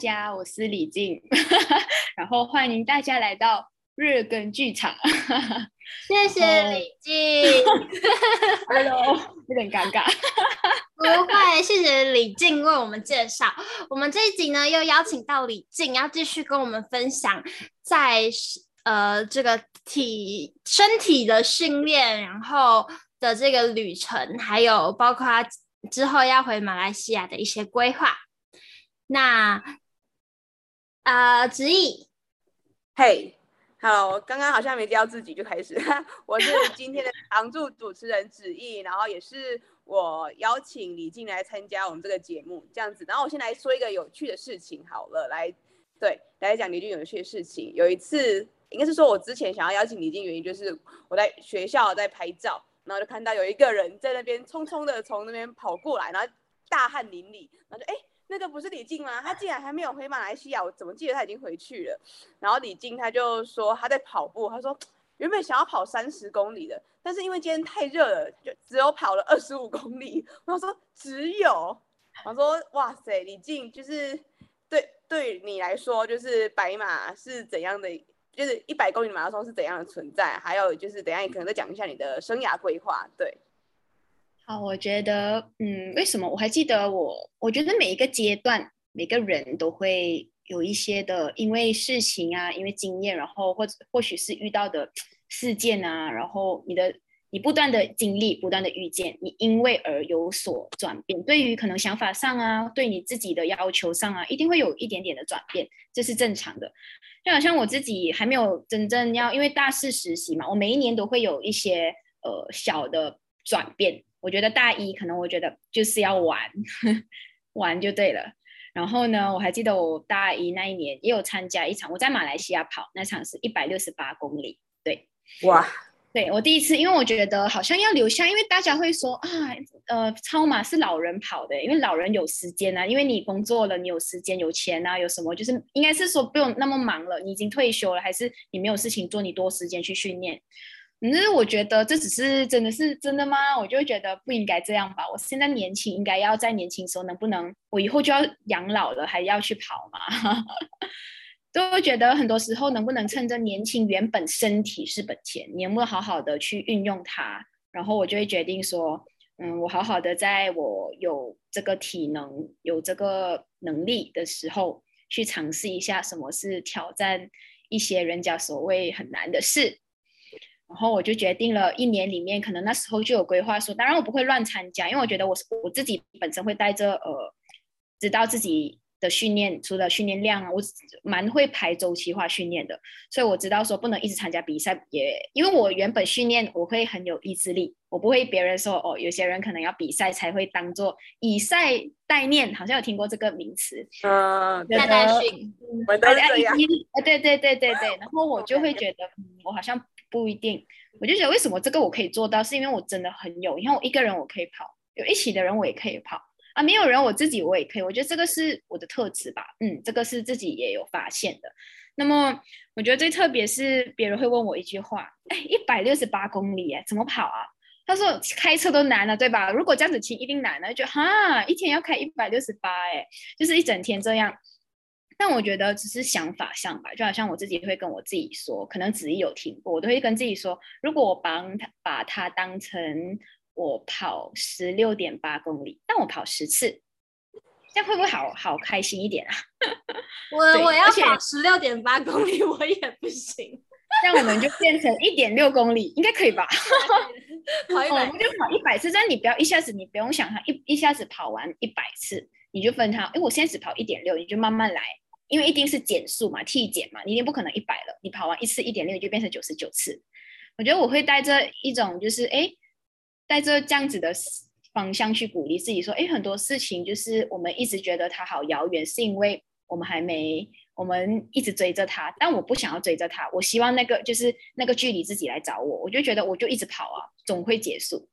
家，我是李静，然后欢迎大家来到日更剧场。谢谢李静，Hello，有点尴尬。不会，谢谢李静为我们介绍。我们这一集呢，又邀请到李静，要继续跟我们分享在呃这个体身体的训练，然后的这个旅程，还有包括之后要回马来西亚的一些规划。那啊，子毅，嘿，Hello，刚刚好像没叫自己就开始，我是今天的常驻主持人子毅，然后也是我邀请李静来参加我们这个节目，这样子。然后我先来说一个有趣的事情好了，来，对，来讲李静有趣的事情。有一次，应该是说我之前想要邀请李静，原因就是我在学校在拍照，然后就看到有一个人在那边匆匆的从那边跑过来，然后大汗淋漓，然后就哎。诶那个不是李静吗？他竟然还没有回马来西亚，我怎么记得他已经回去了？然后李静他就说他在跑步，他说原本想要跑三十公里的，但是因为今天太热了，就只有跑了二十五公里。我说只有，我说哇塞，李静就是对对你来说，就是白马是怎样的，就是一百公里马拉松是怎样的存在？还有就是等下你可能再讲一下你的生涯规划，对。好，我觉得，嗯，为什么我还记得我？我觉得每一个阶段，每个人都会有一些的，因为事情啊，因为经验，然后或者或许是遇到的事件啊，然后你的你不断的经历，不断的遇见，你因为而有所转变。对于可能想法上啊，对你自己的要求上啊，一定会有一点点的转变，这是正常的。就好像我自己还没有真正要，因为大四实习嘛，我每一年都会有一些呃小的转变。我觉得大一可能我觉得就是要玩，玩就对了。然后呢，我还记得我大一那一年也有参加一场，我在马来西亚跑，那场是一百六十八公里。对，哇，对我第一次，因为我觉得好像要留下，因为大家会说啊，呃，超马是老人跑的，因为老人有时间啊，因为你工作了，你有时间有钱啊，有什么就是应该是说不用那么忙了，你已经退休了，还是你没有事情做，你多时间去训练。可是我觉得这只是真的是真的吗？我就觉得不应该这样吧。我现在年轻，应该要在年轻时候能不能？我以后就要养老了，还要去跑吗？都会觉得很多时候能不能趁着年轻，原本身体是本钱，你能不能好好的去运用它？然后我就会决定说，嗯，我好好的在我有这个体能、有这个能力的时候，去尝试一下什么是挑战一些人家所谓很难的事。然后我就决定了一年里面，可能那时候就有规划说，当然我不会乱参加，因为我觉得我我自己本身会带着呃，知道自己的训练，除了训练量啊，我蛮会排周期化训练的，所以我知道说不能一直参加比赛，也因为我原本训练我会很有意志力，我不会别人说哦，有些人可能要比赛才会当做以赛代练，好像有听过这个名词，嗯，代代训，我都这样，对对对对对，然后我就会 觉得，嗯，我好像。不一定，我就觉得为什么这个我可以做到，是因为我真的很有，你看我一个人我可以跑，有一起的人我也可以跑啊，没有人我自己我也可以，我觉得这个是我的特质吧，嗯，这个是自己也有发现的。那么我觉得最特别是别人会问我一句话，哎，一百六十八公里哎，怎么跑啊？他说开车都难了，对吧？如果这样子骑一定难了，就哈，一天要开一百六十八哎，就是一整天这样。但我觉得只是想法上吧，就好像我自己会跟我自己说，可能子怡有听过，我都会跟自己说，如果我帮他把它当成我跑十六点八公里，但我跑十次，这样会不会好好开心一点啊？我我要跑十六点八公里，我也不行。这样我们就变成一点六公里，应该可以吧？跑一百，我们就跑一百次，但你不要一下子，你不用想它一一下子跑完一百次，你就分它，因为，我现在只跑一点六，你就慢慢来。因为一定是减速嘛，T 减嘛，你一定不可能一百了。你跑完一次一点六，就变成九十九次。我觉得我会带着一种就是哎，带着这样子的方向去鼓励自己，说哎，很多事情就是我们一直觉得它好遥远，是因为我们还没，我们一直追着它。但我不想要追着它，我希望那个就是那个距离自己来找我。我就觉得我就一直跑啊，总会结束。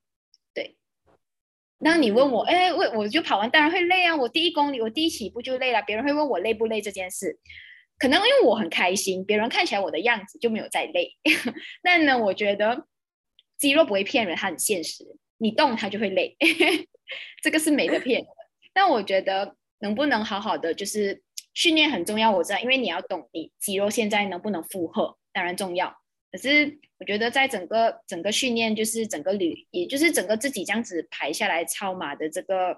对那你问我，哎，我我就跑完，当然会累啊。我第一公里，我第一起步就累了。别人会问我累不累这件事，可能因为我很开心，别人看起来我的样子就没有在累。但呢，我觉得肌肉不会骗人，它很现实，你动它就会累，这个是没得骗的。但我觉得能不能好好的就是训练很重要，我知道，因为你要懂你肌肉现在能不能负荷，当然重要。可是我觉得在整个整个训练，就是整个旅，也就是整个自己这样子排下来超马的这个，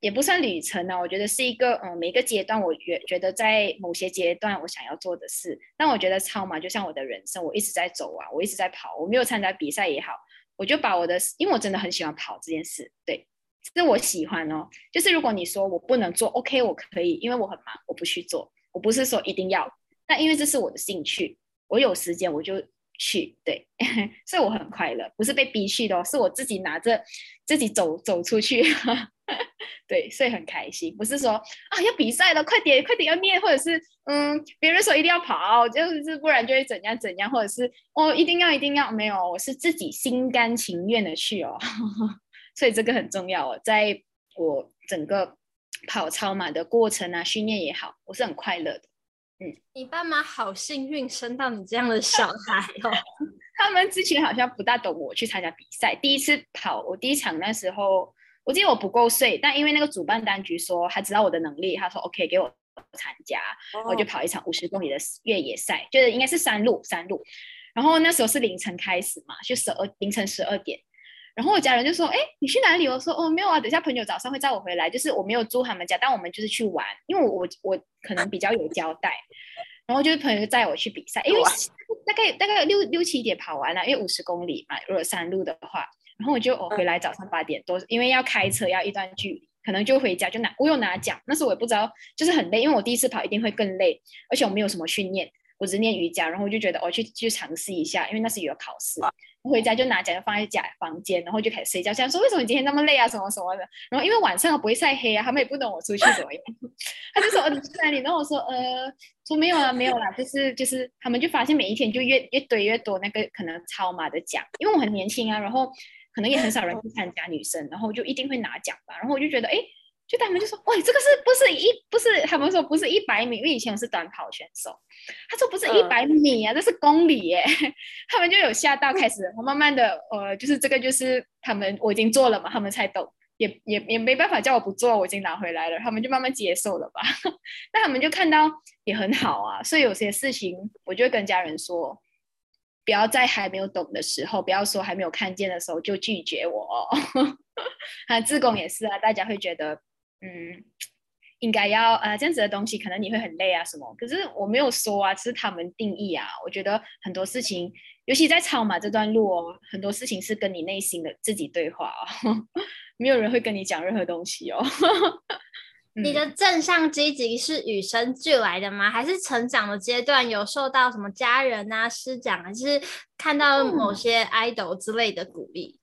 也不算旅程呢、啊。我觉得是一个，嗯，每个阶段我觉觉得在某些阶段我想要做的事。但我觉得超马就像我的人生，我一直在走啊，我一直在跑。我没有参加比赛也好，我就把我的，因为我真的很喜欢跑这件事，对，是我喜欢哦。就是如果你说我不能做，OK，我可以，因为我很忙，我不去做。我不是说一定要，但因为这是我的兴趣，我有时间我就。去对，所以我很快乐，不是被逼去的哦，是我自己拿着自己走走出去，对，所以很开心。不是说啊要比赛了，快点快点要练，或者是嗯别人说一定要跑，就是不然就会怎样怎样，或者是哦一定要一定要没有，我是自己心甘情愿的去哦，所以这个很重要哦，在我整个跑超马的过程啊，训练也好，我是很快乐的。嗯，你爸妈好幸运生到你这样的小孩哦。他们之前好像不大懂我去参加比赛，第一次跑，我第一场那时候，我记得我不够睡，但因为那个主办单局说他知道我的能力，他说 OK 给我参加，我就跑一场五十公里的越野赛，就是应该是山路山路，然后那时候是凌晨开始嘛，就十二凌晨十二点。然后我家人就说：“哎，你去哪里？”我说：“哦，没有啊，等下朋友早上会载我回来。就是我没有住他们家，但我们就是去玩，因为我我我可能比较有交代。然后就是朋友就载我去比赛，因为大概大概六六七点跑完了，因为五十公里嘛，如果山路的话。然后我就我回来早上八点多，因为要开车要一段距离，可能就回家就拿我有拿奖，那时候我也不知道，就是很累，因为我第一次跑一定会更累，而且我没有什么训练，我只练瑜伽，然后我就觉得我去去尝试一下，因为那是有考试。”回家就拿奖就放在家房间，然后就开始睡觉。想说为什么你今天那么累啊？什么什么的。然后因为晚上不会晒黑啊，他们也不懂我出去怎么样。他就说：“哦，你去哪里？”然后我说：“呃，说没有啊，没有啦，就是就是。”他们就发现每一天就越越堆越多那个可能超马的奖，因为我很年轻啊，然后可能也很少人去参加女生，然后就一定会拿奖吧。然后我就觉得，哎。就他们就说，喂，这个是不是一不是？他们说不是一百米，因为以前我是短跑选手。他说不是一百米啊，嗯、这是公里耶。他们就有吓到，开始我慢慢的，呃，就是这个就是他们我已经做了嘛，他们才懂，也也也没办法叫我不做，我已经拿回来了，他们就慢慢接受了吧。那他们就看到也很好啊，所以有些事情我就会跟家人说，不要在还没有懂的时候，不要说还没有看见的时候就拒绝我哦。啊，志工也是啊，大家会觉得。嗯，应该要呃这样子的东西，可能你会很累啊什么。可是我没有说啊，是他们定义啊。我觉得很多事情，尤其在超马这段路哦，很多事情是跟你内心的自己对话哦，没有人会跟你讲任何东西哦。你的正向积极是与生俱来的吗？还是成长的阶段有受到什么家人啊、师长，还是看到某些 idol 之类的鼓励？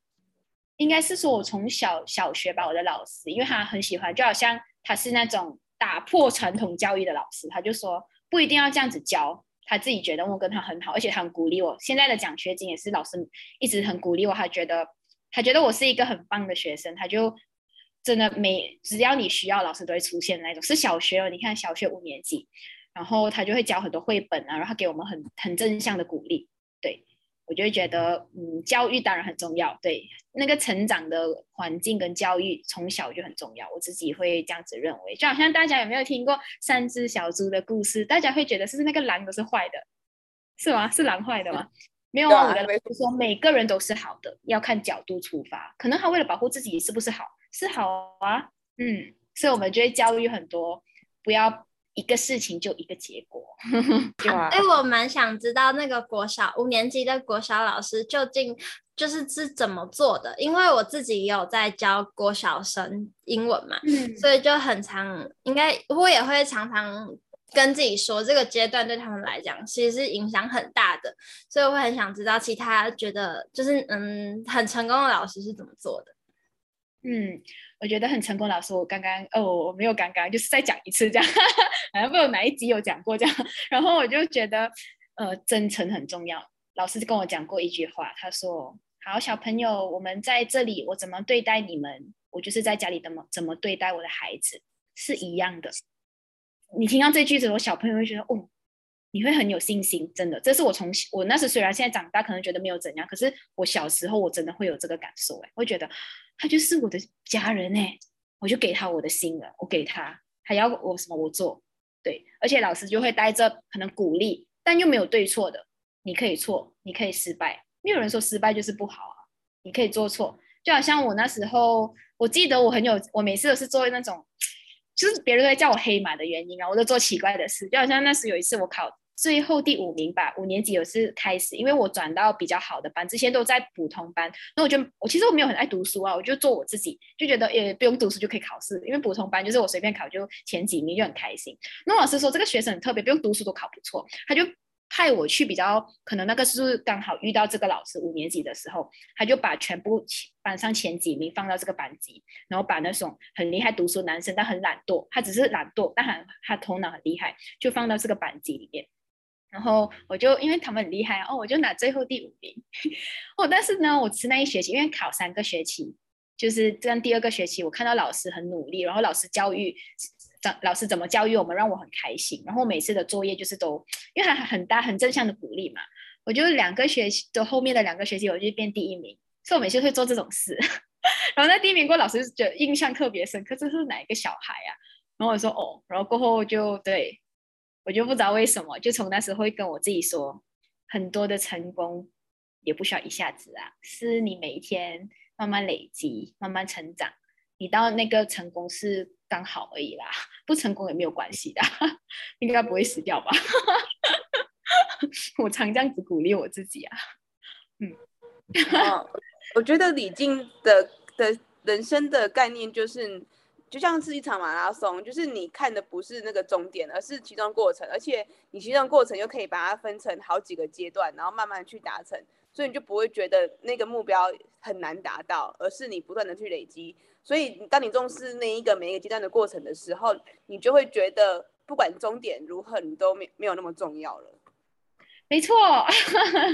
应该是说，我从小小学吧，我的老师，因为他很喜欢，就好像他是那种打破传统教育的老师，他就说不一定要这样子教，他自己觉得我跟他很好，而且他很鼓励我。现在的奖学金也是老师一直很鼓励我，他觉得他觉得我是一个很棒的学生，他就真的每只要你需要，老师都会出现的那种。是小学哦，你看小学五年级，然后他就会教很多绘本啊，然后给我们很很正向的鼓励，对。我就会觉得，嗯，教育当然很重要，对，那个成长的环境跟教育从小就很重要，我自己会这样子认为。就好像大家有没有听过三只小猪的故事？大家会觉得是不是那个狼都是坏的，是吗？是狼坏的吗？没有啊，我的老师说每个人都是好的，要看角度出发。可能他为了保护自己，是不是好？是好啊，嗯，所以我们就会教育很多，不要。一个事情就一个结果，对啊。哎，我蛮想知道那个国小五年级的国小老师究竟就是是怎么做的，因为我自己也有在教国小生英文嘛，嗯、所以就很常，应该我也会常常跟自己说，这个阶段对他们来讲其实是影响很大的，所以我会很想知道其他觉得就是嗯很成功的老师是怎么做的。嗯，我觉得很成功。老师，我刚刚哦，我没有刚刚，就是再讲一次这样，好像不知道哪一集有讲过这样。然后我就觉得，呃，真诚很重要。老师就跟我讲过一句话，他说：“好，小朋友，我们在这里，我怎么对待你们，我就是在家里怎么怎么对待我的孩子，是一样的。”你听到这句子，我小朋友会觉得，哦，你会很有信心，真的。这是我从我那时虽然现在长大，可能觉得没有怎样，可是我小时候我真的会有这个感受，哎，会觉得。他就是我的家人哎，我就给他我的心了，我给他，还要我什么我做，对，而且老师就会带着可能鼓励，但又没有对错的，你可以错，你可以失败，没有人说失败就是不好啊，你可以做错，就好像我那时候，我记得我很有，我每次都是做那种，就是别人都会叫我黑马的原因啊，我都做奇怪的事，就好像那时有一次我考。最后第五名吧，五年级有次开始，因为我转到比较好的班，之前都在普通班。那我就我其实我没有很爱读书啊，我就做我自己，就觉得也不用读书就可以考试，因为普通班就是我随便考就前几名就很开心。那老师说这个学生很特别，不用读书都考不错，他就派我去比较可能那个是刚好遇到这个老师五年级的时候，他就把全部班上前几名放到这个班级，然后把那种很厉害读书男生但很懒惰，他只是懒惰，但很他头脑很厉害，就放到这个班级里面。然后我就因为他们很厉害哦，我就拿最后第五名 哦。但是呢，我吃那一学期，因为考三个学期，就是这样。第二个学期，我看到老师很努力，然后老师教育，老师怎么教育我们，让我很开心。然后每次的作业就是都，因为他很大很正向的鼓励嘛，我就两个学期的后面的两个学期，我就变第一名。所以我每次会做这种事。然后那第一名过，老师就印象特别深刻，这是哪一个小孩啊？然后我说哦，然后过后就对。我就不知道为什么，就从那时候会跟我自己说，很多的成功也不需要一下子啊，是你每一天慢慢累积，慢慢成长，你到那个成功是刚好而已啦，不成功也没有关系的，应该不会死掉吧？我常这样子鼓励我自己啊，嗯，哦，我觉得李静的的人生的概念就是。就像是一场马拉松，就是你看的不是那个终点，而是其中过程，而且你其中过程又可以把它分成好几个阶段，然后慢慢去达成，所以你就不会觉得那个目标很难达到，而是你不断的去累积。所以当你重视那一个每一个阶段的过程的时候，你就会觉得不管终点如何，你都没没有那么重要了。没错，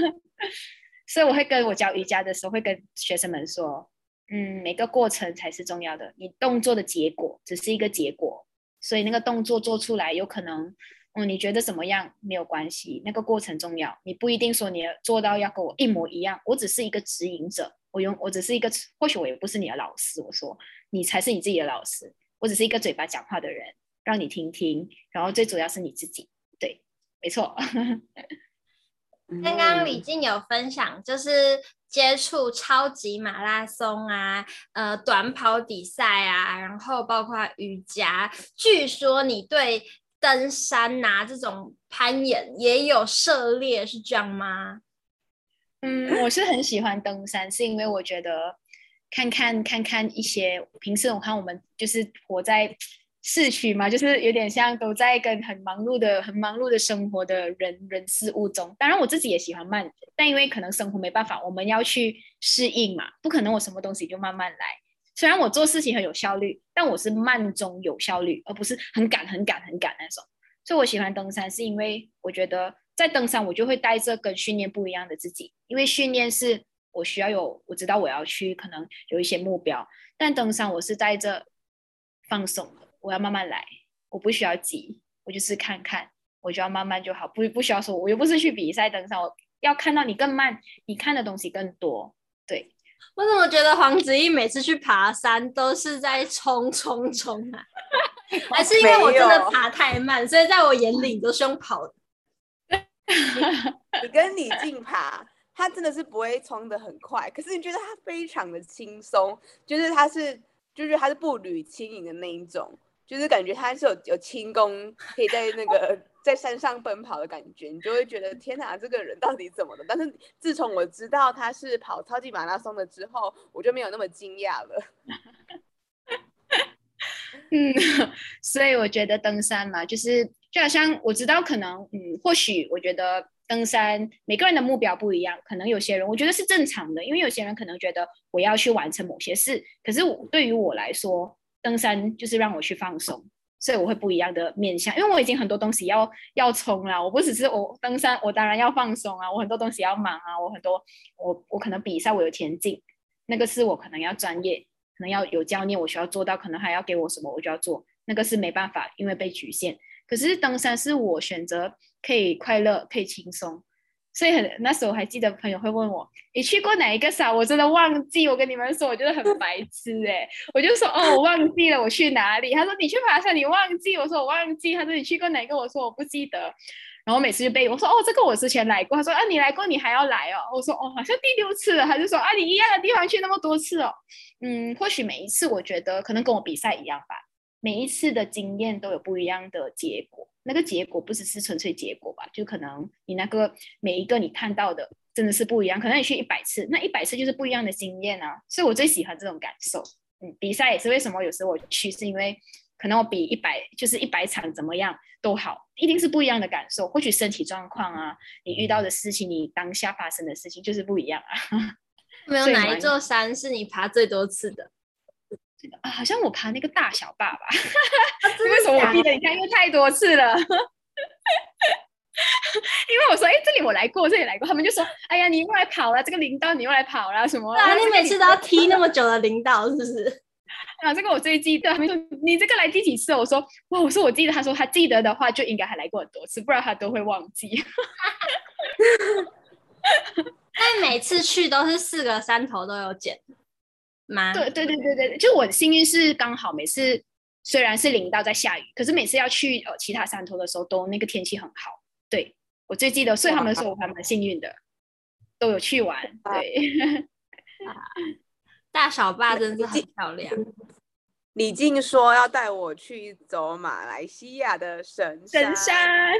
所以我会跟我教瑜伽的时候会跟学生们说。嗯，每个过程才是重要的。你动作的结果只是一个结果，所以那个动作做出来有可能，嗯，你觉得怎么样没有关系，那个过程重要。你不一定说你要做到要跟我一模一样，我只是一个指引者，我用我只是一个，或许我也不是你的老师。我说你才是你自己的老师，我只是一个嘴巴讲话的人，让你听听。然后最主要是你自己，对，没错。刚刚李静有分享，就是。接触超级马拉松啊，呃，短跑比赛啊，然后包括瑜伽。据说你对登山呐、啊、这种攀岩也有涉猎，是这样吗？嗯，我是很喜欢登山，是因为我觉得看看看看一些平时我看我们就是活在。市区嘛，就是有点像都在跟很忙碌的、很忙碌的生活的人人事物中。当然，我自己也喜欢慢，但因为可能生活没办法，我们要去适应嘛，不可能我什么东西就慢慢来。虽然我做事情很有效率，但我是慢中有效率，而不是很赶、很赶、很赶那种。所以我喜欢登山，是因为我觉得在登山我就会带着跟训练不一样的自己，因为训练是我需要有，我知道我要去可能有一些目标，但登山我是带着放松。我要慢慢来，我不需要急，我就是看看，我就要慢慢就好，不不需要说，我又不是去比赛登山，我要看到你更慢，你看的东西更多。对，我怎么觉得黄子毅每次去爬山都是在冲冲冲啊？还是因为我真的爬太慢，所以在我眼里都是用跑的。你跟李静爬，他真的是不会冲的很快，可是你觉得他非常的轻松，就是他是就是他是步履轻盈的那一种。就是感觉他是有有轻功，可以在那个在山上奔跑的感觉，你就会觉得天哪，这个人到底怎么了？但是自从我知道他是跑超级马拉松的之后，我就没有那么惊讶了。嗯，所以我觉得登山嘛，就是就好像我知道可能，嗯，或许我觉得登山每个人的目标不一样，可能有些人我觉得是正常的，因为有些人可能觉得我要去完成某些事，可是对于我来说。登山就是让我去放松，所以我会不一样的面向，因为我已经很多东西要要冲了。我不只是我登山，我当然要放松啊，我很多东西要忙啊，我很多我我可能比赛我有田径，那个是我可能要专业，可能要有教练，我需要做到，可能还要给我什么我就要做，那个是没办法，因为被局限。可是登山是我选择可以快乐，可以轻松，所以很那时候我还记得朋友会问我，你去过哪一个山？我真的忘记。我跟你们说，我觉得很白痴哎、欸，我就说哦，我忘记了我去哪里。他说你去爬山，你忘记？我说我忘记。他说你去过哪个？我说我不记得。然后每次就背我说哦，这个我之前来过。他说啊，你来过，你还要来哦。我说哦，好像第六次了。他就说啊，你一样的地方去那么多次哦。嗯，或许每一次我觉得可能跟我比赛一样吧，每一次的经验都有不一样的结果。那个结果不只是纯粹结果吧，就可能你那个每一个你看到的真的是不一样。可能你去一百次，那一百次就是不一样的经验啊。所以我最喜欢这种感受。嗯，比赛也是为什么有时候我去，是因为。可能我比一百就是一百场怎么样都好，一定是不一样的感受。或许身体状况啊，你遇到的事情，你当下发生的事情就是不一样啊。没有哪一座山是你爬最多次的？啊，好像我爬那个大小坝吧。为什么我记得？你看，因为太多次了。因为我说，哎，这里我来过，这里来过，他们就说，哎呀，你又来跑了，这个林道你又来跑了，什么？啊，你每次都要踢那么久的林道，是不是？啊，这个我最记得。他们说你这个来第几次？我说哇，我说我记得。他说他记得的话，就应该还来过很多次，不然他都会忘记。但每次去都是四个山头都有捡吗？对对对对对，就我的幸运是刚好每次虽然是林道在下雨，可是每次要去呃其他山头的时候，都那个天气很好。对，我最记得，所以他们说我还蛮幸运的，都有去玩。对。大小坝真是很漂亮。李静说要带我去走马来西亚的神山，神山，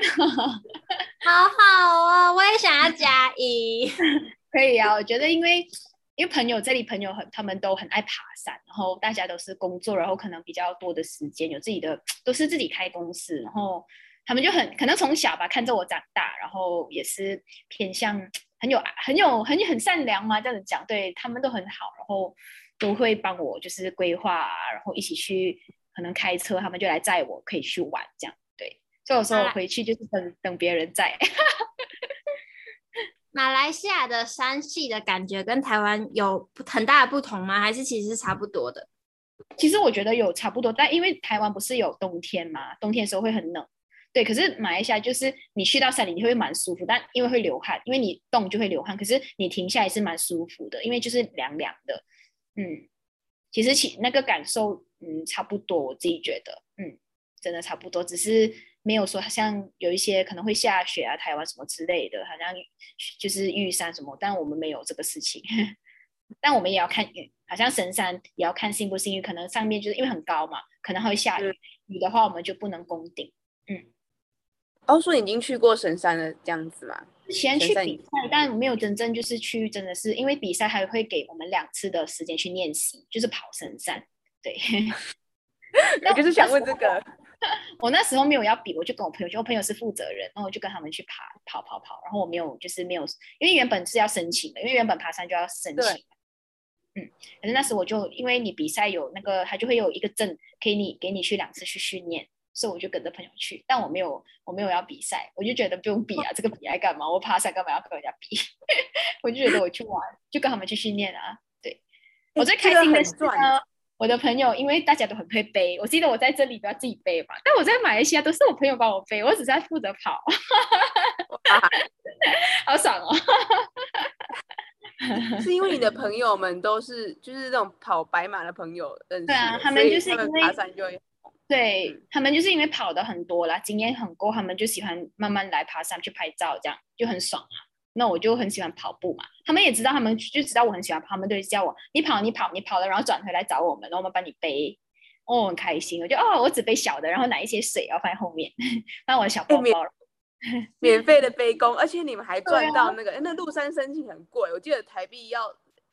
好好哦，我也想要加一。可以啊，我觉得因为因为朋友这里朋友很，他们都很爱爬山，然后大家都是工作，然后可能比较多的时间，有自己的都是自己开公司，然后他们就很可能从小吧看着我长大，然后也是偏向。很有很有很很善良嘛，这样子讲，对他们都很好，然后都会帮我就是规划啊，然后一起去可能开车，他们就来载我，可以去玩这样，对。所以有时候我回去就是等等别人载。马来西亚的山系的感觉跟台湾有很大的不同吗？还是其实是差不多的？其实我觉得有差不多，但因为台湾不是有冬天嘛，冬天的时候会很冷。对，可是马来西亚就是你去到山里，你会蛮舒服，但因为会流汗，因为你动就会流汗。可是你停下来是蛮舒服的，因为就是凉凉的。嗯，其实其那个感受，嗯，差不多，我自己觉得，嗯，真的差不多，只是没有说像有一些可能会下雪啊，台湾什么之类的，好像就是玉山什么，但我们没有这个事情。但我们也要看雨，好像神山也要看幸不幸运，可能上面就是因为很高嘛，可能会下雨，雨的话我们就不能攻顶。嗯。哦，说已经去过神山了，这样子吗？之前去比赛，但没有真正就是去，真的是因为比赛还会给我们两次的时间去练习，就是跑神山。对，我就是想问这个。我那时候没有要比，我就跟我朋友，就我朋友是负责人，然后我就跟他们去爬，跑跑跑。然后我没有，就是没有，因为原本是要申请的，因为原本爬山就要申请。嗯，可是那时我就因为你比赛有那个，他就会有一个证，可以你给你去两次去训练。所以我就跟着朋友去，但我没有，我没有要比赛，我就觉得不用比啊，这个比来干嘛？我爬山干嘛要跟人家比？我就觉得我去玩，就跟他们去训练啊。对，我最开心的是呢，我的朋友，因为大家都很会背，我记得我在这里都要自己背嘛，但我在马来西亚都是我朋友帮我背，我只是在负责跑，好爽哦！是因为你的朋友们都是就是这种跑白马的朋友认识，对啊，他们就是因为爬山就会。对，他们就是因为跑的很多啦，经验很够，他们就喜欢慢慢来爬山去拍照，这样就很爽啊。那我就很喜欢跑步嘛，他们也知道，他们就知道我很喜欢跑，他们都会叫我你跑你跑你跑了，然后转回来找我们，然后我们帮你背，哦，很开心。我就哦，我只背小的，然后拿一些水要放在后面，放我的小包包。免，免费的背工，而且你们还赚到那个，啊、那入山申请很贵，我记得台币要。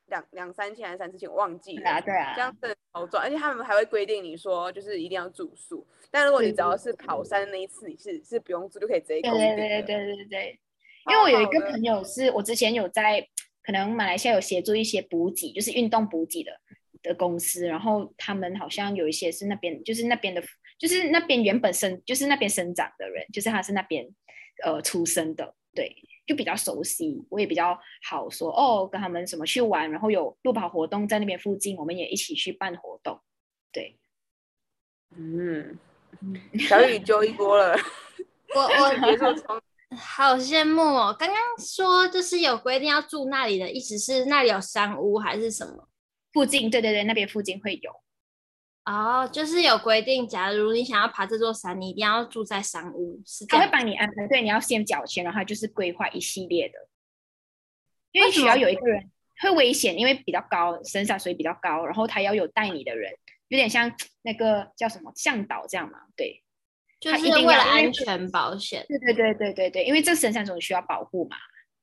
两两三千还是三四千，我忘记了。对啊，对啊，这样子好赚，而且他们还会规定你说，就是一定要住宿。但如果你只要是跑山那一次，你是是不用住就可以直接攻顶。对对对对对对。因为我有一个朋友是，我之前有在可能马来西亚有协助一些补给，就是运动补给的的公司，然后他们好像有一些是那边，就是那边的，就是那边原本生，就是那边生长的人，就是他是那边呃出生的，对。就比较熟悉，我也比较好说哦，跟他们什么去玩，然后有路跑活动在那边附近，我们也一起去办活动。对，嗯，小雨揪一波了。我我结束冲好羡慕哦！刚刚说就是有规定要住那里的意思是那里有山屋还是什么？附近，对对对，那边附近会有。哦，就是有规定，假如你想要爬这座山，你一定要住在山屋，是这样。他会帮你安排，对，你要先缴钱，然后就是规划一系列的。因为需要有一个人会危险，因为比较高，深山所以比较高，然后他要有带你的人，有点像那个叫什么向导这样嘛，对。就是为了安全保险。对对对对对对，因为这深山总需要保护嘛，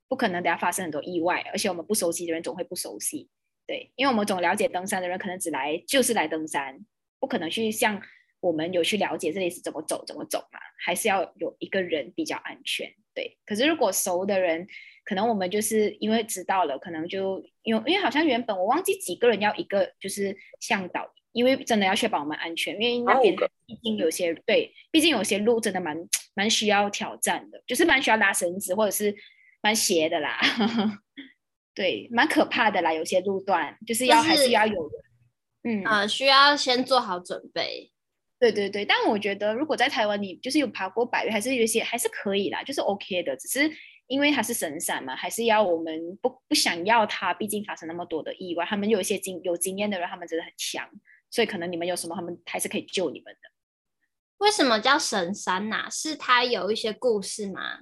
不可能等下发生很多意外，而且我们不熟悉的人总会不熟悉。对，因为我们总了解登山的人可能只来就是来登山，不可能去像我们有去了解这里是怎么走怎么走嘛，还是要有一个人比较安全。对，可是如果熟的人，可能我们就是因为知道了，可能就因为因为好像原本我忘记几个人要一个就是向导。因为真的要确保我们安全，因为那边毕竟有些、oh. 对，毕竟有些路真的蛮蛮需要挑战的，就是蛮需要拉绳子或者是蛮斜的啦，对，蛮可怕的啦，有些路段就是要、就是、还是要有的，嗯呃，需要先做好准备，对对对，但我觉得如果在台湾你就是有爬过百岳，还是有些还是可以啦，就是 OK 的，只是因为它是神山嘛，还是要我们不不想要它，毕竟发生那么多的意外，他们有一些经有经验的人，他们真的很强。所以可能你们有什么，他们还是可以救你们的。为什么叫神山呐、啊？是它有一些故事吗？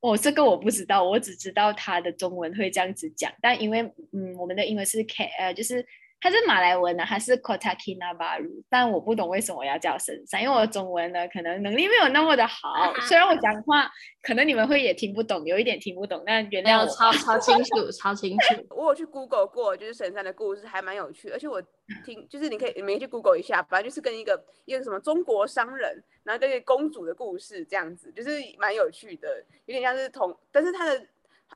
哦，这个我不知道，我只知道它的中文会这样子讲。但因为嗯，我们的英文是 K，呃，就是。它是马来文的，它是 Kota Kinabalu，但我不懂为什么要叫神山，因为我的中文呢可能能力没有那么的好，虽然我讲话可能你们会也听不懂，有一点听不懂，但原谅我。超超清楚，超清楚。我有去 Google 过，就是神山的故事还蛮有趣，而且我听就是你可以你们去 Google 一下，反正就是跟一个一个什么中国商人，然后跟一个公主的故事这样子，就是蛮有趣的，有点像是同，但是它的。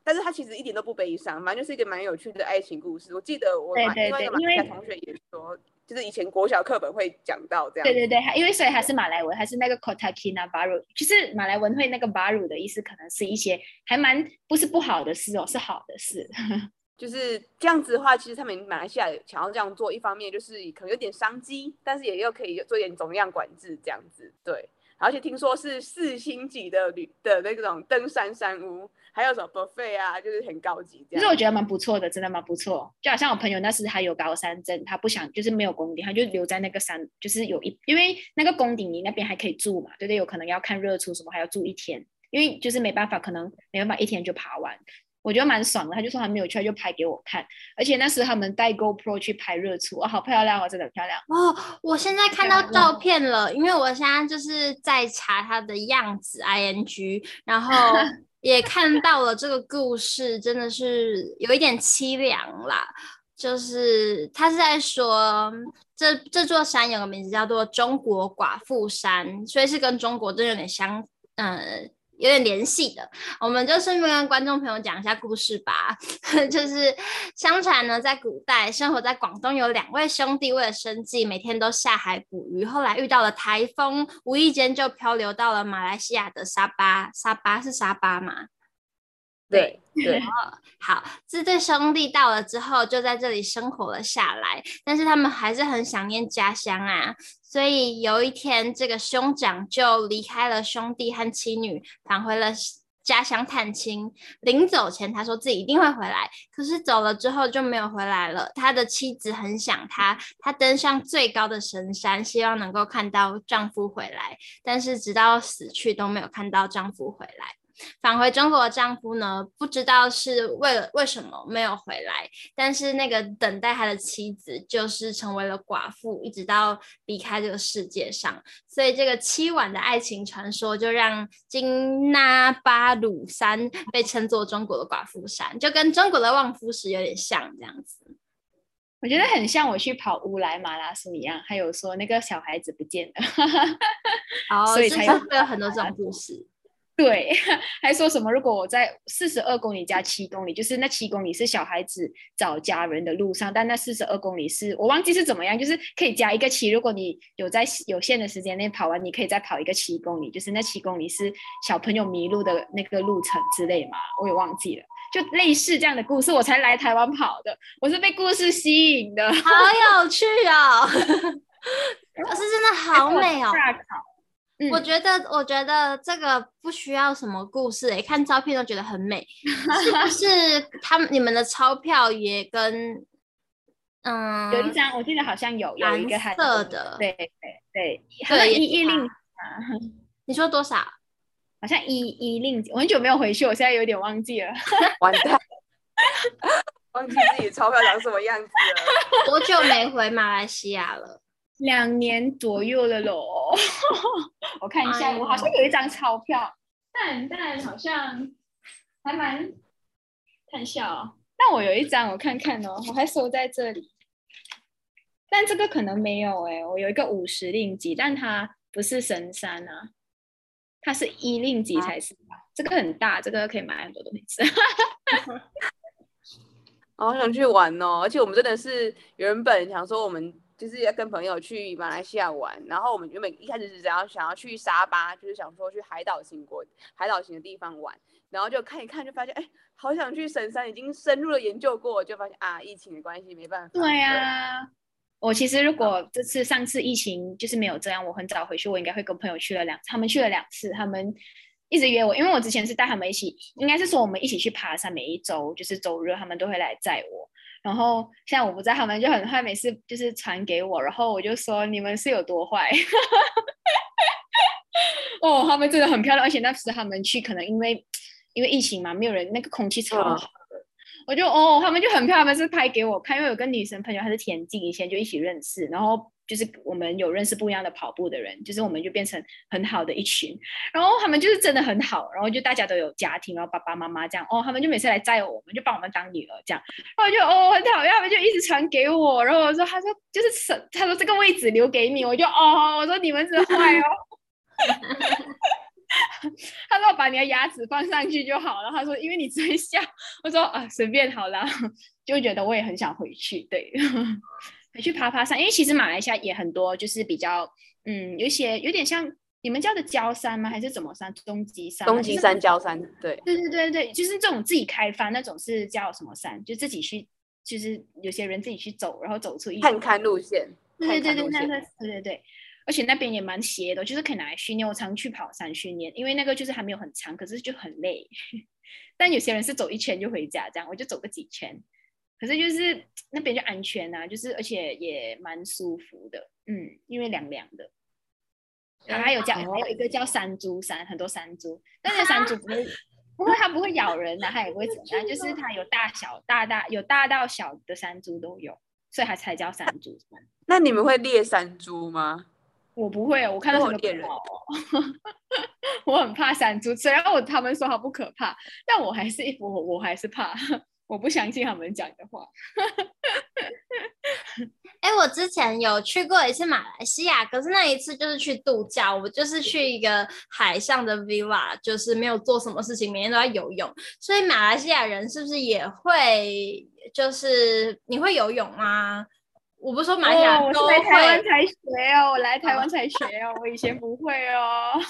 但是他其实一点都不悲伤，反正就是一个蛮有趣的爱情故事。我记得我另外一个马来西亚同学也说，就是以前国小课本会讲到这样。对对对，因为所以还是马来文，还是那个 Kota Kinabalu，就是马来文会那个 baru 的意思，可能是一些还蛮不是不好的事哦，是好的事。就是这样子的话，其实他们马来西亚想要这样做，一方面就是可能有点商机，但是也又可以做一点总量管制这样子。对，而且听说是四星级的旅的那种登山山屋。还有什么 buffet 啊，就是很高级这样。其实我觉得蛮不错的，真的蛮不错。就好像我朋友那时他有高山症，他不想就是没有攻顶，他就留在那个山，就是有一因为那个宫顶你那边还可以住嘛，对不对？有可能要看日出什么，还要住一天，因为就是没办法，可能没办法一天就爬完。我觉得蛮爽的，他就说他没有去，就拍给我看。而且那时他们带 GoPro 去拍日出，哦，好漂亮哦，真的漂亮哦。我现在看到照片了，因为我现在就是在查他的样子 ing，然后。也看到了这个故事，真的是有一点凄凉啦。就是他是在说，这这座山有个名字叫做中国寡妇山，所以是跟中国真有点相，嗯。有点联系的，我们就顺便跟观众朋友讲一下故事吧。就是相传呢，在古代生活在广东有两位兄弟，为了生计，每天都下海捕鱼。后来遇到了台风，无意间就漂流到了马来西亚的沙巴。沙巴是沙巴吗？对对。好，这对兄弟到了之后，就在这里生活了下来。但是他们还是很想念家乡啊。所以有一天，这个兄长就离开了兄弟和妻女，返回了家乡探亲。临走前，他说自己一定会回来。可是走了之后就没有回来了。他的妻子很想他，他登上最高的神山，希望能够看到丈夫回来，但是直到死去都没有看到丈夫回来。返回中国的丈夫呢，不知道是为了为什么没有回来，但是那个等待他的妻子就是成为了寡妇，一直到离开这个世界上。所以这个凄婉的爱情传说就让金纳巴鲁山被称作中国的寡妇山，就跟中国的望夫石有点像这样子。我觉得很像我去跑乌来马拉松一样，还有说那个小孩子不见了，哦，所以才会有很多这种故事。对，还说什么？如果我在四十二公里加七公里，就是那七公里是小孩子找家人的路上，但那四十二公里是我忘记是怎么样，就是可以加一个七。如果你有在有限的时间内跑完，你可以再跑一个七公里，就是那七公里是小朋友迷路的那个路程之类嘛，我也忘记了。就类似这样的故事，我才来台湾跑的，我是被故事吸引的，好有趣哦！可是真的好美哦。嗯、我觉得，我觉得这个不需要什么故事、欸，看照片都觉得很美。是不是他们你们的钞票也跟嗯，有一张我记得好像有有一个蓝色的，对对对，对一一令，你说多少？好像一一令，我很久没有回去，我现在有点忘记了。完蛋，忘记自己钞票长什么样子了。多久没回马来西亚了？两年左右了喽，我看一下，我好像有一张钞票，但但好像还蛮看一下哦。但我有一张，我看看哦，我还收在这里。但这个可能没有哎，我有一个五十令吉，但它不是神山啊，它是一令吉才是吧？啊、这个很大，这个可以买很多东西吃。好想去玩哦，而且我们真的是原本想说我们。就是要跟朋友去马来西亚玩，然后我们原本一开始是想要想要去沙巴，就是想说去海岛型国海岛型的地方玩，然后就看一看就发现，哎，好想去神山，已经深入的研究过，就发现啊，疫情的关系没办法。对啊，我其实如果这次上次疫情就是没有这样，我很早回去，我应该会跟朋友去了两次，他们去了两次，他们一直约我，因为我之前是带他们一起，应该是说我们一起去爬山，每一周就是周日他们都会来载我。然后现在我不在，他们就很坏，每次就是传给我，然后我就说你们是有多坏。哦，他们真的很漂亮，而且那时他们去，可能因为因为疫情嘛，没有人，那个空气超好我就哦，他们就很漂亮，他们是拍给我看，因为有个女生朋友，她是田径，以前就一起认识，然后。就是我们有认识不一样的跑步的人，就是我们就变成很好的一群，然后他们就是真的很好，然后就大家都有家庭，然后爸爸妈妈这样，哦，他们就每次来载我们，就把我们当女儿这样，然后我就哦很讨厌，他们就一直传给我，然后我说他说就是他说这个位置留给你，我就哦，我说你们是坏哦，他说把你的牙齿放上去就好了，他说因为你只会笑，我说啊随便好了，就觉得我也很想回去，对。去爬爬山，因为其实马来西亚也很多，就是比较，嗯，有一些有点像你们叫的郊山吗？还是怎么山？东极山？东极山郊山，对，对对对对，就是这种自己开发那种是叫什么山？就自己去，就是有些人自己去走，然后走出一看看路线，对对对对，那个对对对，而且那边也蛮斜的，就是可以拿来训练。我常去跑山训练，因为那个就是还没有很长，可是就很累。但有些人是走一圈就回家，这样我就走个几圈。可是就是那边就安全啊，就是而且也蛮舒服的，嗯，因为凉凉的。然后还有叫还有一个叫山猪山，很多山猪，但是山猪不会 不会它不会咬人啊，它也不会怎样，就是它有大小大大有大到小的山猪都有，所以它才叫山猪山。那你们会猎山猪吗？我不会，我看到什么猎人，我很怕山猪，虽然我他们说它不可怕，但我还是我我还是怕。我不相信他们讲的话。哎、欸，我之前有去过一次马来西亚，可是那一次就是去度假，我就是去一个海上的 villa，就是没有做什么事情，每天都在游泳。所以马来西亚人是不是也会？就是你会游泳吗？我不是说马来西亚都会，来台湾才学哦，我来台湾才学哦，我以前不会哦。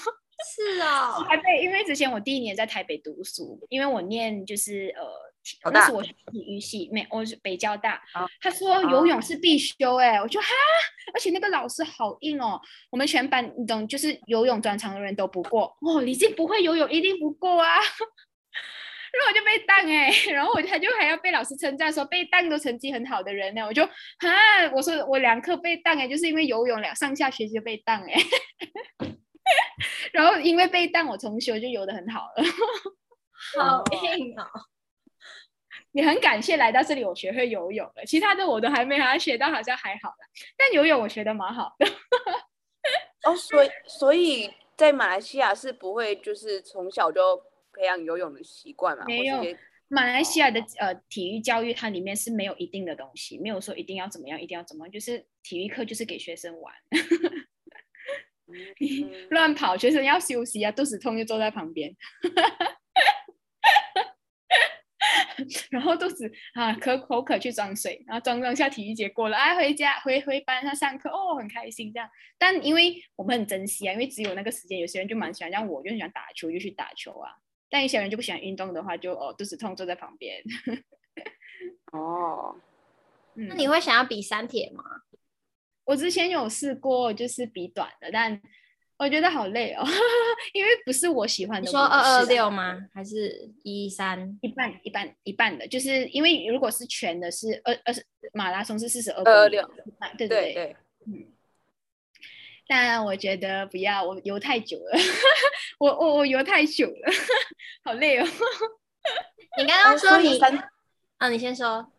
是哦，台北，因为之前我第一年在台北读书，因为我念就是呃。那是我体育系，没，我是北交大。啊、他说游泳是必修，哎，我就哈，而且那个老师好硬哦。我们全班，你懂，就是游泳专长的人都不过。哦，李静不会游泳，一定不过啊。然后我就被当哎，然后我他就还要被老师称赞说被当都成绩很好的人呢。我就哈，我说我两科被当哎，就是因为游泳两上下学期就被当哎。然后因为被当，我重修就游得很好了。好硬哦。你很感谢来到这里，我学会游泳了。其他的我都还没好像学到，好像还好了。但游泳我学的蛮好的。哦，所以所以在马来西亚是不会就是从小就培养游泳的习惯嘛？没有，马来西亚的呃体育教育它里面是没有一定的东西，没有说一定要怎么样，一定要怎么样，就是体育课就是给学生玩，乱跑，学生要休息啊，肚子痛就坐在旁边。然后肚子啊可口渴去装水，然后装装下体育节过了，哎回家回回班上上课哦很开心这样。但因为我们很珍惜啊，因为只有那个时间，有些人就蛮喜欢，像我就很喜欢打球就去打球啊。但一些人就不喜欢运动的话就，就哦肚子痛坐在旁边。哦，嗯、那你会想要比三铁吗？我之前有试过，就是比短的，但。我觉得好累哦，因为不是我喜欢的。你说二二六吗？还是一三？一半一半一半的，就是因为如果是全的是二二十马拉松是四十二二二六，对对对，嗯。但我觉得不要，我游太久了，我我我游太久了，好累哦。你刚刚说你，啊，你先说。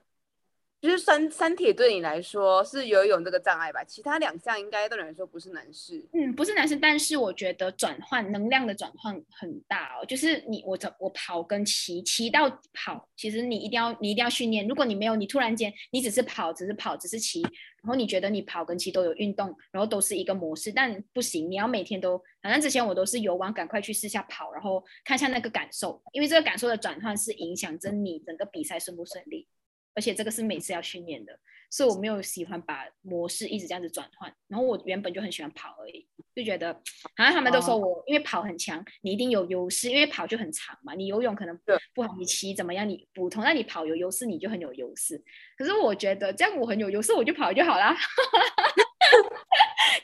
就是三三铁对你来说是游泳这个障碍吧？其他两项应该对你来说不是难事。嗯，不是难事，但是我觉得转换能量的转换很大哦。就是你我走我跑跟骑，骑到跑，其实你一定要你一定要训练。如果你没有，你突然间你只是跑，只是跑，只是骑，然后你觉得你跑跟骑都有运动，然后都是一个模式，但不行，你要每天都。反正之前我都是游完赶快去试下跑，然后看一下那个感受，因为这个感受的转换是影响着你整个比赛顺不顺利。而且这个是每次要训练的，所以我没有喜欢把模式一直这样子转换。然后我原本就很喜欢跑而已，就觉得好像他们都说我因为跑很强，你一定有优势，因为跑就很长嘛。你游泳可能不好，你骑怎么样？你普通，那你跑有优势，你就很有优势。可是我觉得这样我很有优势，我就跑就好啦。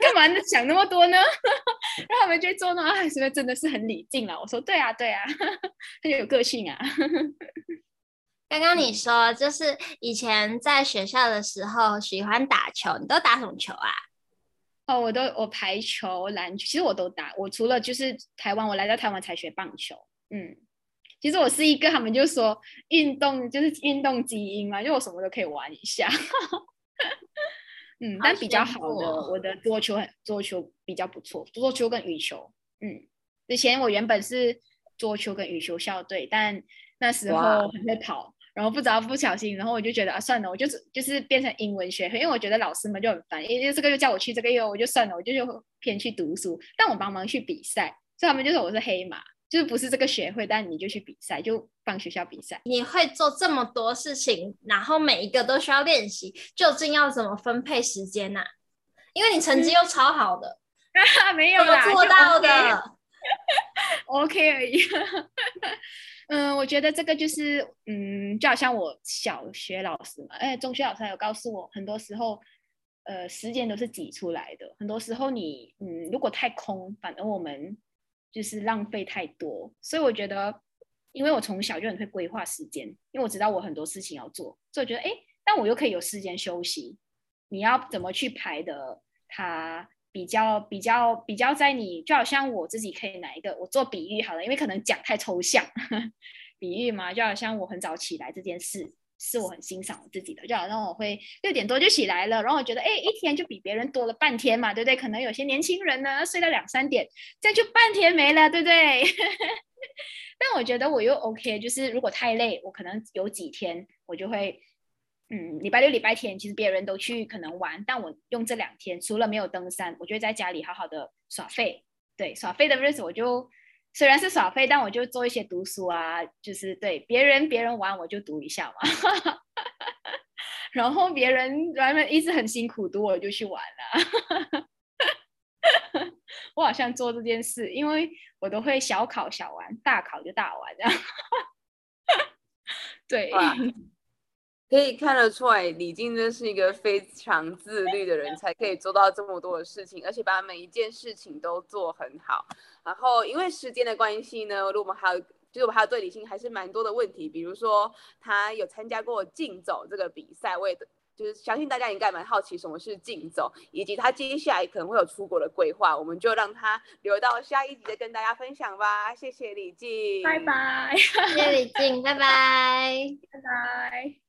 干嘛想那么多呢？让他们去做呢？啊，是不是真的是很理性了？我说对啊，对啊，很有个性啊。刚刚你说，就是以前在学校的时候喜欢打球，你都打什么球啊？哦，我都我排球、篮球，其实我都打。我除了就是台湾，我来到台湾才学棒球。嗯，其实我是一个他们就说运动就是运动基因嘛，就我什么都可以玩一下。嗯，但比较好的，我的桌球很桌球比较不错，桌球跟羽球。嗯，之前我原本是桌球跟羽球校队，但那时候很会跑。然后不知道不小心，然后我就觉得啊，算了，我就是就是变成英文学会，因为我觉得老师们就很烦，因为这个又叫我去，这个又我就算了，我就就偏去读书。但我帮忙去比赛，所以他们就说我是黑马，就是不是这个学会，但你就去比赛，就帮学校比赛。你会做这么多事情，然后每一个都需要练习，究竟要怎么分配时间呢、啊？因为你成绩又超好的，嗯、没有啦，做到的，OK 而已。嗯，我觉得这个就是，嗯，就好像我小学老师嘛，哎，中学老师还有告诉我，很多时候，呃，时间都是挤出来的。很多时候你，嗯，如果太空，反而我们就是浪费太多。所以我觉得，因为我从小就很会规划时间，因为我知道我很多事情要做，所以我觉得，哎，但我又可以有时间休息。你要怎么去排的？它。比较比较比较在你就好像我自己可以拿一个我做比喻好了，因为可能讲太抽象，比喻嘛，就好像我很早起来这件事是我很欣赏我自己的，就好像我会六点多就起来了，然后我觉得哎一天就比别人多了半天嘛，对不对？可能有些年轻人呢睡到两三点，这样就半天没了，对不对？但我觉得我又 OK，就是如果太累，我可能有几天我就会。嗯，礼拜六、礼拜天，其实别人都去可能玩，但我用这两天，除了没有登山，我就在家里好好的耍废。对，耍废的日子，我就虽然是耍废，但我就做一些读书啊，就是对别人别人玩，我就读一下嘛。然后别人他们一直很辛苦读，我就去玩了。我好像做这件事，因为我都会小考小玩，大考就大玩这样。对。可以看得出来，李静真是一个非常自律的人，才可以做到这么多的事情，而且把每一件事情都做很好。然后因为时间的关系呢，如果我们还有，就是我们还有对李静还是蛮多的问题，比如说他有参加过竞走这个比赛，我也就是相信大家应该蛮好奇什么是竞走，以及他接下来可能会有出国的规划，我们就让他留到下一集再跟大家分享吧。谢谢李静，拜拜。谢谢李静，拜拜，拜拜。